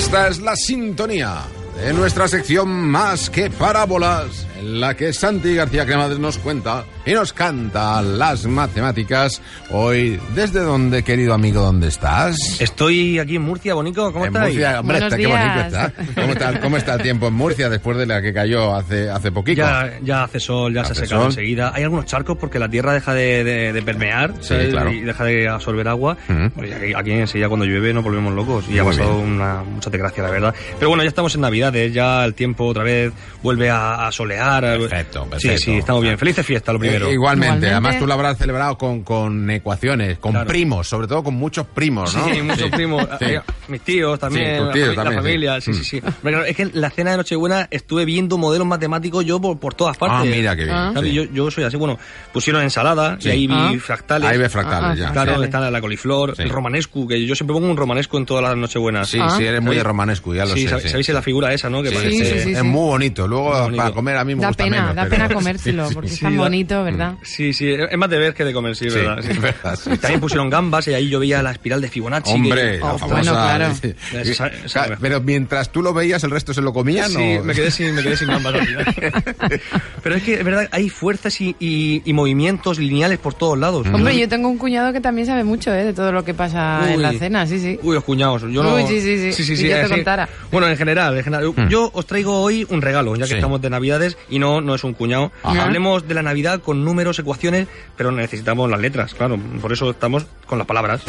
Esta es la sintonía de nuestra sección Más que Parábolas, en la que Santi García Cremades nos cuenta y nos canta las matemáticas. Hoy, ¿desde dónde, querido amigo, dónde estás? Estoy aquí en Murcia, Bonico, ¿cómo en estáis? Murcia, hombre, Buenos está- qué bonito días. está. ¿Cómo, está. cómo está el tiempo en Murcia después de la que cayó hace, hace poquito? Ya, ya hace sol, ya se ha Hace secado sol. enseguida. Hay algunos charcos porque la tierra deja de, de- de permear Sí, claro. y deja de absorber agua. Ujú. Pues aquí, aquí enseguida cuando llueve nos volvemos locos y ha Muy pasado bien. una mucha desgracia, la verdad. Pero bueno, ya estamos en Navidades, ya el tiempo otra vez vuelve a, a solear. Perfecto, Sí, perfecto. sí, estamos bien. Felices fiestas, lo primero. Eh, igualmente. Igualmente. además tú lo habrás celebrado con, con ecuaciones, con Claro. primos, sobre todo con muchos primos, ¿no? Sí, muchos primos. Sí. Mis tíos también, Sí, tus la tíos la, también, sí. familia. Sí, Mm. sí, sí. Pero claro, es que la cena de Nochebuena estuve viendo modelos matemáticos yo por, por todas partes. Ah, mira qué bien. Ah. Sí. yo, yo soy así, bueno, pusieron ensalada Sí. y ahí vi Ah. fractales. Ahí ves fractales Ah, ya. Claro, está la coliflor, Sí. el romanescu, que yo siempre pongo un romanescu en todas las nochebuenas. Sí, Ah. sí, eres muy de ¿Sabéis? romanesco, ya lo sí, sé. sab- sí. ¿Sabéis la figura esa, no? Que Sí, parece... sí, sí, es sí. muy bonito. Luego para comer a mí Da gusta pena, menos. da pero- pena comérselo, porque sí, es tan da- bonito, ¿verdad? Sí, sí, es más de ver que de comer, sí, Sí, verdad. sí. sí. También pusieron gambas y ahí yo veía la espiral de Fibonacci. Hombre, que- la Oh, famosa. bueno, claro. sí. Esa- esa- Claro, Pero mientras tú lo veías, el resto se lo comían. Sí, ¿o? me quedé sin, me quedé sin gambas al final. Pero es que, es verdad, hay fuerzas y, y- y movimientos lineales por todos lados. Hombre, yo tengo un cuñado que también sabe mucho ¿eh? de todo lo que pasa Uy. en la cena, sí, sí. Uy, los cuñados. Yo no... Uy, sí, sí, sí. Y yo te así. contara. Bueno, en general, en general. Yo os traigo hoy un regalo, ya que Sí. estamos de Navidades y no, no es un cuñado. Ajá. Hablemos de la Navidad con números, ecuaciones, pero necesitamos las letras, claro. Por eso estamos con las palabras.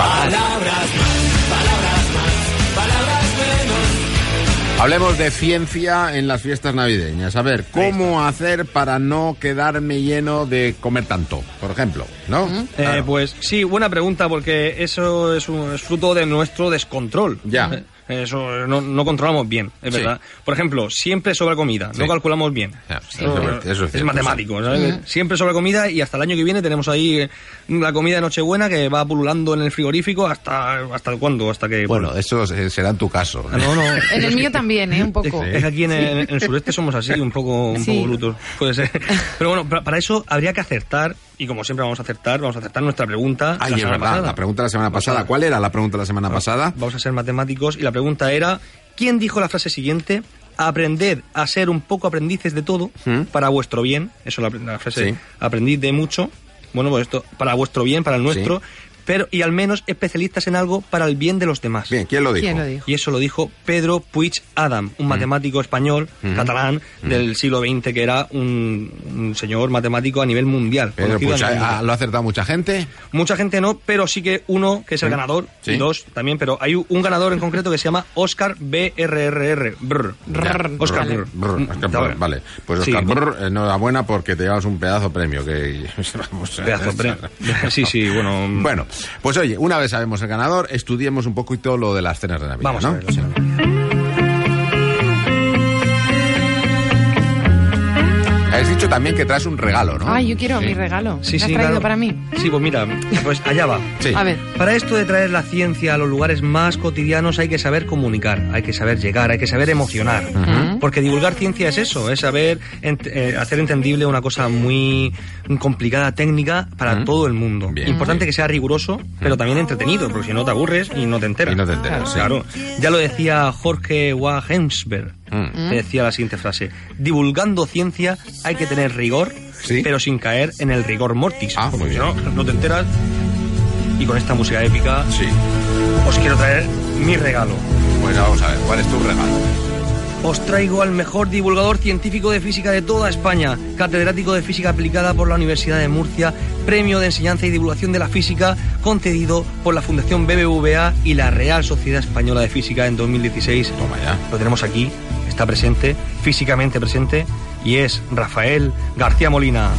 Hablemos de ciencia en las fiestas navideñas. A ver, ¿cómo hacer para no quedarme lleno de comer tanto? Por ejemplo, ¿no? Eh, Claro. pues sí, buena pregunta, porque eso es, un, es fruto de nuestro descontrol. Ya. Eso no, no controlamos bien, es Sí. verdad. Por ejemplo, siempre sobra comida, Sí. no calculamos bien. Eso es eso es cierto, matemático, ¿sabes? Siempre sobra comida y hasta el año que viene tenemos ahí eh, la comida de Nochebuena que va pululando en el frigorífico hasta hasta cuándo, hasta que Bueno, eso eh, será en tu caso. Ah, no, no. En el mío también, ¿eh? Un poco. Es que aquí en el, en el sureste somos así, un poco, un Sí. poco brutos. Puede ser. Pero bueno, para, para eso habría que acertar, y como siempre vamos a acertar, vamos a acertar nuestra pregunta. Ay, la es verdad, pasada. la pregunta de la semana pasada. ¿Cuál era la pregunta de la semana pasada? Vamos a ser matemáticos y la pregunta era, ¿quién dijo la frase siguiente? Aprended a ser un poco aprendices de todo ¿Mm? para vuestro bien. Eso es la, la frase, Sí. aprendid de mucho. Bueno, pues esto, para vuestro bien, para el nuestro, pero y al menos especialistas en algo para el bien de los demás. Bien, ¿quién lo dijo? ¿Quién lo dijo? Y eso lo dijo Pedro Puig Adam, Mm. un matemático español, catalán, del siglo XX, que era un, un señor matemático a nivel mundial. Pedro a Puig, nivel ¿ha- mundial. ¿lo ha acertado mucha gente? Mucha gente no, pero sí que uno, que es el ¿Sí? ganador, Sí. y dos también, pero hay un ganador en concreto que se llama Oscar BRRR. Brr. Brr. Oscar Vale. Brr. Brr, Oscar Brr, vale, pues Sí. Oscar Brr, enhorabuena porque te llevas un pedazo premio. Que, Pedazo, bre- Sí, sí, bueno. Bueno, pues oye, una vez sabemos el ganador, estudiemos un poquito lo de las cenas de Navidad. Vamos ¿no? a verlo. sí. Has dicho también que traes un regalo, ¿no? Ay, yo quiero Sí. mi regalo. Sí, ¿Me has sí, traído claro. para mí? Sí, pues mira, pues allá va. Sí. A ver. Para esto de traer la ciencia a los lugares más cotidianos hay que saber comunicar, hay que saber llegar, hay que saber emocionar. Porque divulgar ciencia es eso, es saber ent- eh, hacer entendible una cosa muy complicada, téccnica, para Ujú. todo el mundo. Bien, Importante bien. que sea riguroso, pero también entretenido, porque si no te aburres y no te enteras. Y no te enteras, sí. Claro. Ya lo decía Jorge Wagensberg. Mm. que decía la siguiente frase: Divulgando ciencia hay que tener rigor, Sí. pero sin caer en el rigor mortis. Ah, porque si no, no te enteras. Y con esta música épica Sí. os quiero traer mi regalo. Bueno, vamos a ver, ¿cuál es tu regalo? Os traigo al mejor divulgador científico de física de toda España, catedrático de física aplicada por la Universidad de Murcia, premio de enseñanza y divulgación de la física concedido por la Fundación BBVA y la Real Sociedad Española de Física en 2016. Toma ya. Lo tenemos aquí, está presente, físicamente presente, y es Rafael García Molina.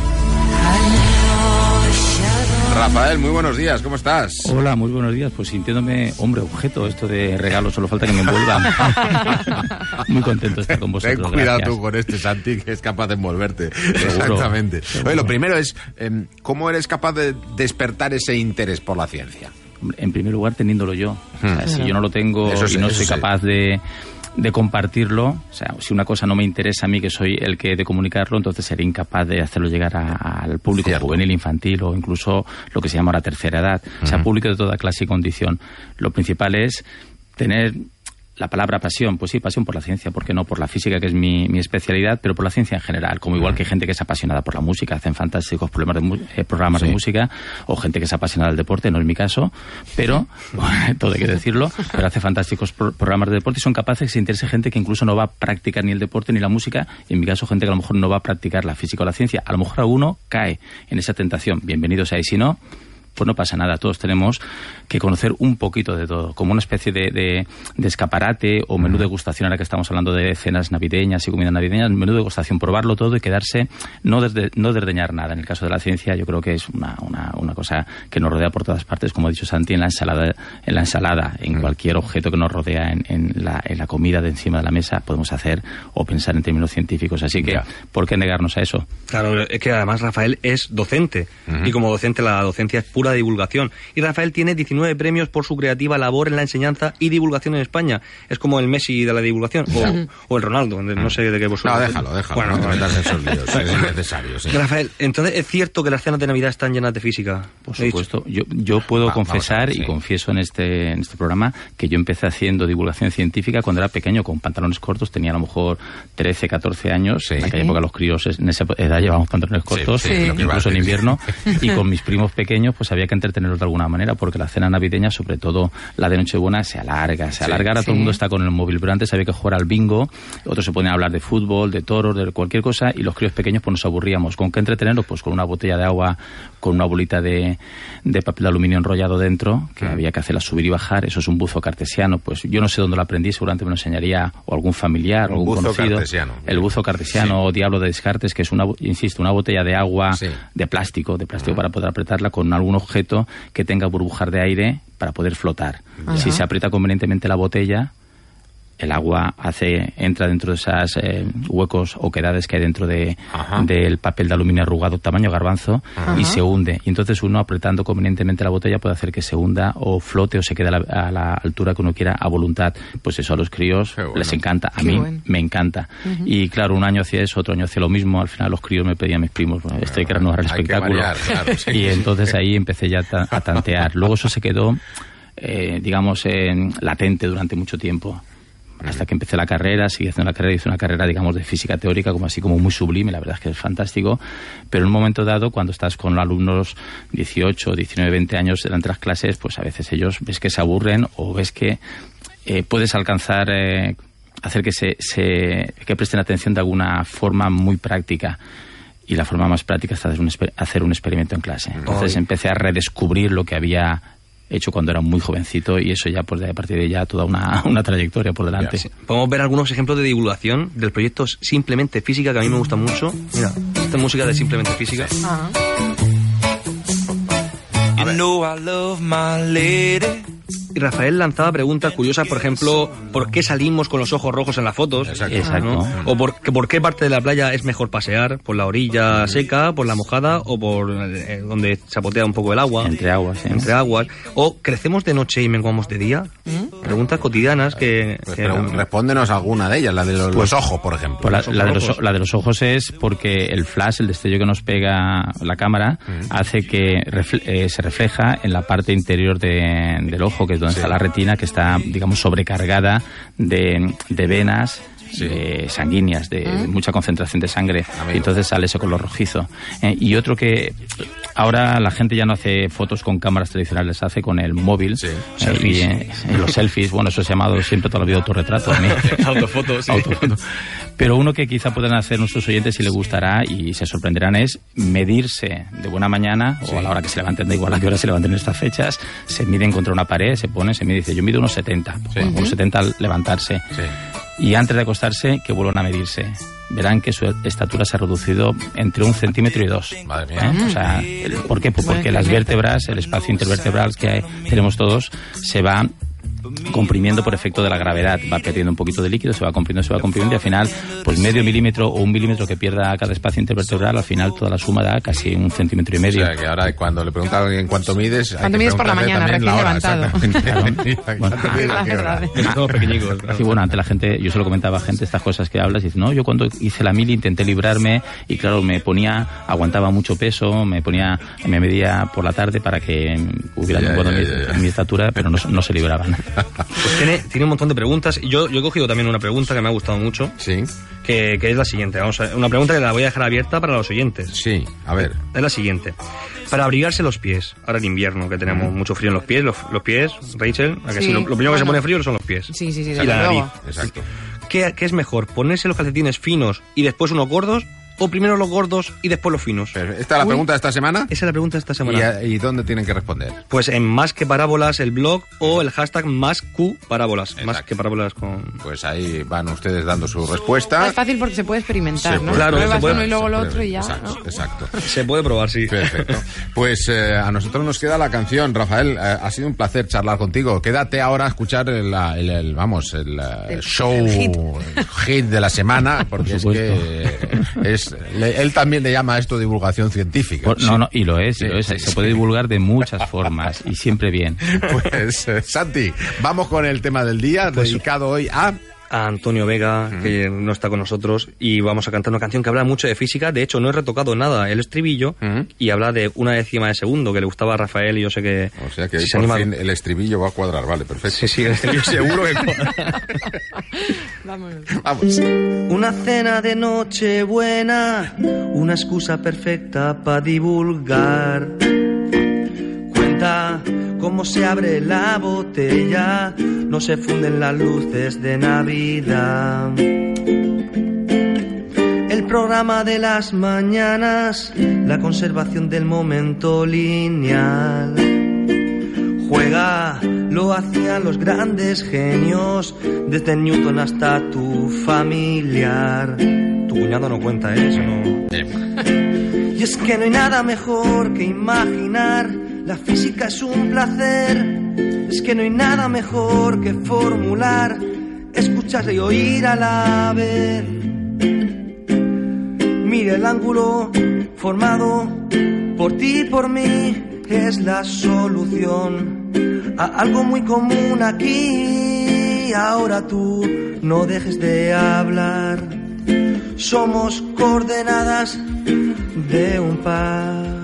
Rafael, muy buenos días, ¿cómo estás? Hola, muy buenos días. Pues sintiéndome hombre objeto, esto de regalo, solo falta que me envuelvan. muy contento de estar con vosotros. Ten cuidado gracias. tú con este Santi, que es capaz de envolverte. Seguro, Exactamente. seguro. Oye, lo primero es, em, ¿cómo eres capaz de despertar ese interés por la ciencia? En primer lugar, teniéndolo yo. O sea, si yo no lo tengo Eso y no soy capaz de, de compartirlo, o sea, si una cosa no me interesa a mí, que soy el que he de comunicarlo, entonces seré incapaz de hacerlo llegar a- al público Cierto. juvenil, infantil o incluso lo que se llama ahora tercera edad. O sea, público de toda clase y condición. Lo principal es tener la palabra pasión, pues sí, pasión por la ciencia, porque no por la física, que es mi, mi, especialidad, pero por la ciencia en general. Como igual que gente que es apasionada por la música, hacen fantásticos problemas de, eh, programas sí. de música, o gente que es apasionada del deporte, no es mi caso, pero, bueno, todo hay que decirlo, pero hace fantásticos pro programas de deporte y son capaces que se interese gente que incluso no va a practicar ni el deporte ni la música, y en mi caso gente que a lo mejor no va a practicar la física o la ciencia. A lo mejor a uno cae en esa tentación. Bienvenidos ahí. Si no, pues no pasa nada. Todos tenemos que conocer un poquito de todo, como una especie de, de, de escaparate o menú de degustación, ahora que estamos hablando de cenas navideñas y comidas navideñas, menú de degustación, probarlo todo y quedarse, no, desde, no desdeñar nada. En el caso de la ciencia, yo creo que es una, una, una cosa que nos rodea por todas partes, como ha dicho Santi, en la ensalada, en, la ensalada, en cualquier objeto que nos rodea en, en, la, en la comida de encima de la mesa, podemos hacer o pensar en términos científicos. Así que, ¿por qué negarnos a eso? Claro, es que además Rafael es docente uh -huh. y como docente la docencia es pura divulgación. Y Rafael tiene 19 premios por su creativa labor en la enseñanza y divulgación en España. Es como el Messi de la divulgación o, o el Ronaldo, no sé de qué vosotros. No, déjalo, déjalo. Bueno, no te metas en esos líos, es innecesario. Sí. Rafael, entonces es cierto que las cenas de Navidad están llenas de física. Por supuesto. Yo, yo puedo Va, confesar ver, sí. y confieso en este, en este programa que yo empecé haciendo divulgación científica cuando era pequeño, con pantalones cortos, tenía a lo mejor 13, 14 años. Sí. En aquella época los críos en esa edad llevábamos pantalones cortos, incluso en invierno. y con mis primos pequeños, pues había que entretenerlos de alguna manera, porque la cena navideña, sobre todo la de Nochebuena, se alarga, se alarga. Ahora todo el mundo está con el móvil, pero antes había que jugar al bingo, otros se ponían a hablar de fútbol, de toros, de cualquier cosa, y los críos pequeños pues nos aburríamos. ¿Con qué entretenerlos? Pues con una botella de agua, con una bolita de, de papel de aluminio enrollado dentro, que había que hacerla subir y bajar. Eso es un buzo cartesiano. Pues yo no sé dónde lo aprendí, seguramente me lo enseñaría o algún familiar o algún buzo conocido. Cartesiano. El buzo cartesiano o diablo de Descartes, que es una, insisto, una botella de agua de plástico, de plástico para poder apretarla con algún objeto que tenga burbujar de aire para poder flotar. Ajá. Si se aprieta convenientemente la botella, el agua hace entra dentro de esas eh, huecos o quedades que hay dentro de, del papel de aluminio arrugado tamaño garbanzo Ajá. y se hunde y entonces uno apretando convenientemente la botella puede hacer que se hunda o flote o se quede a la, a la altura que uno quiera a voluntad pues eso a los críos bueno. les encanta a Qué mí bueno. me encanta uh -huh. y claro un año hacía eso otro año hacía lo mismo al final los críos me pedían mis primos bueno, esto hay que renovar el espectáculo variar, claro, sí. y entonces ahí empecé ya a tantear luego eso se quedó eh, digamos en, latente durante mucho tiempo hasta que empecé la carrera, seguí haciendo la carrera, hice una carrera, digamos, de física teórica, como así como muy sublime, la verdad es que es fantástico, pero en un momento dado, cuando estás con alumnos 18, 19, 20 años delante de las clases, pues a veces ellos ves que se aburren o ves que eh, puedes alcanzar, eh, hacer que, se, se, que presten atención de alguna forma muy práctica. Y la forma más práctica es hacer un, hacer un experimento en clase. Entonces empecé a redescubrir lo que había hecho cuando era muy jovencito y eso ya pues de a partir de ya toda una, una trayectoria por delante. Sí. Podemos ver algunos ejemplos de divulgación del proyecto Simplemente Física que a mí me gusta mucho. Mira, esta música de Simplemente Física. You know I love my lady. Y Rafael lanzaba preguntas curiosas, por ejemplo, ¿por qué salimos con los ojos rojos en las fotos? Exacto. Exacto. O por, por, qué parte de la playa es mejor pasear, por la orilla seca, por la mojada o por eh, donde chapotea un poco el agua. Entre aguas, sí. Entre aguas. O crecemos de noche y menguamos de día. ¿Mm? Preguntas cotidianas que... Pues, que pero respóndenos alguna de ellas, la de los, pues, los ojos, por ejemplo. Pues la, la, de los, la, de los, ojos es porque el flash, el destello que nos pega la cámara, mm. hace que refle eh, se refleja en la parte interior de, del ojo, que es donde sí. está la retina, que está, digamos, sobrecargada de, de venas sí. de sanguíneas, de ¿Mm? mucha concentración de sangre, Amigo. y entonces sale ese color rojizo. Eh, y otro que ahora la gente ya no hace fotos con cámaras tradicionales, hace con el móvil. Sí. Eh, y, eh, los selfies, bueno, eso es llamado siempre toda la vida autorretrato. Autofotos, sí. Autofoto. Pero uno que quizá puedan hacer nuestros oyentes y les gustará y se sorprenderán es medirse de buena mañana o a la hora que se levanten, da igual a qué hora se levanten en estas fechas, se miden contra una pared, se pone, se mide, dice, yo mido unos 70, sí. bueno, unos 70 al levantarse. Sí y antes de acostarse que vuelvan a medirse. Verán que su estatura se ha reducido entre un centímetro y dos. Madre mía. ¿Eh? O sea, ¿por qué? Pues porque las vértebras, el espacio intervertebral que hay, tenemos todos, se va comprimiendo por efecto de la gravedad. Va perdiendo un poquito de líquido, se va comprimiendo, se va comprimiendo y al final, pues medio milímetro o un milímetro que pierda cada espacio intervertebral, al final toda la suma da casi un centímetro y medio. O sea, que ahora cuando le preguntan a alguien cuánto mides... Cuando mides por la mañana, recién la levantado. Sí, bueno, ante la gente, yo se lo comentaba a gente estas cosas que hablas y dice, no, yo cuando hice la mili intenté librarme y claro, me ponía, aguantaba mucho peso, me ponía, me medía por la tarde para que hubiera yeah, yeah, yeah, mi, mi, estatura, pero no, no se libraban. Pues tiene, tiene un montón de preguntas. Y yo, yo he cogido también una pregunta que me ha gustado mucho, Sí, que, que es la siguiente. Vamos a, una pregunta que la voy a dejar abierta para los oyentes. sí, a ver. Es la siguiente. Para abrigarse los pies, ahora en invierno, que tenemos mucho frío en los pies, los, los pies, Rachel, ¿a que Sí, sí? lo, lo primero que se pone frío son los pies. Sí, sí, sí, Y la nariz. Exacto. ¿Qué, qué es mejor? ¿Ponerse los calcetines finos y después unos gordos? ¿O primero los gordos y después los finos? ¿Esta es la pregunta de esta semana? Esa es la pregunta de esta semana. ¿Y, y dónde tienen que responder? Pues en Más que Parábolas, el blog, o el hashtag Más Q Parábolas. Más que Parábolas con... Pues ahí van ustedes dando su respuesta. Es fácil porque se puede experimentar, Se ¿no? puede- Claro, Pruebas se puede- uno y luego lo otro y ya, Exacto, ¿no? exacto. Se puede probar, sí. Perfecto. Pues eh, a nosotros nos queda la canción, Rafael. eh, ha sido un placer charlar contigo. Quédate ahora a escuchar el, el- el- vamos, el, eh, El- show, el hit. el hit de la semana, porque es que es, le- él también le llama a esto divulgación científica. Por- no, no, y lo es, y Sí, lo es. sí, se sí. puede divulgar de muchas formas y siempre bien. Pues eh, Santi, vamos con el tema del día, Pues dedicado hoy a... a Antonio Vega, que no está con nosotros, y vamos a cantar una canción que habla mucho de física. De hecho, no he retocado nada el estribillo y habla de una décima de segundo que le gustaba a Rafael y yo sé que. O sea que si se por anima- fin el estribillo va a cuadrar, vale, perfecto. Sí, sí, el estribillo seguro que. Vámonos. Vamos. Una cena de noche buena, una excusa perfecta para divulgar. Cuenta cómo se abre la botella, no se funden las luces de Navidad. El programa de las mañanas, la conservación del momento lineal. Juega, lo hacían los grandes genios, desde Newton hasta tu familiar. Tu cuñado no cuenta eso, ¿no? Y es que no hay nada mejor que imaginar, la física es un placer. Es que no hay nada mejor que formular, escuchar y oír a la. Mira el ángulo formado por ti y por mí es la solución a algo muy común aquí. Ahora tú no dejes de hablar. Somos coordenadas de un par.